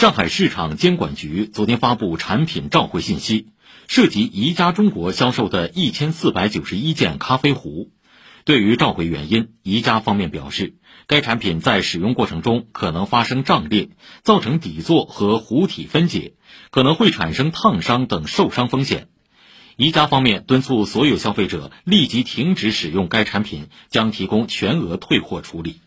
上海市场监管局昨天发布产品召回信息涉及宜家中国销售的一千四百九十一件咖啡壶。对于召回原因宜家方面表示该产品在使用过程中可能发生胀裂造成底座和壶体分解可能会产生烫伤等受伤风险。宜家方面敦促所有消费者立即停止使用该产品将提供全额退货处理。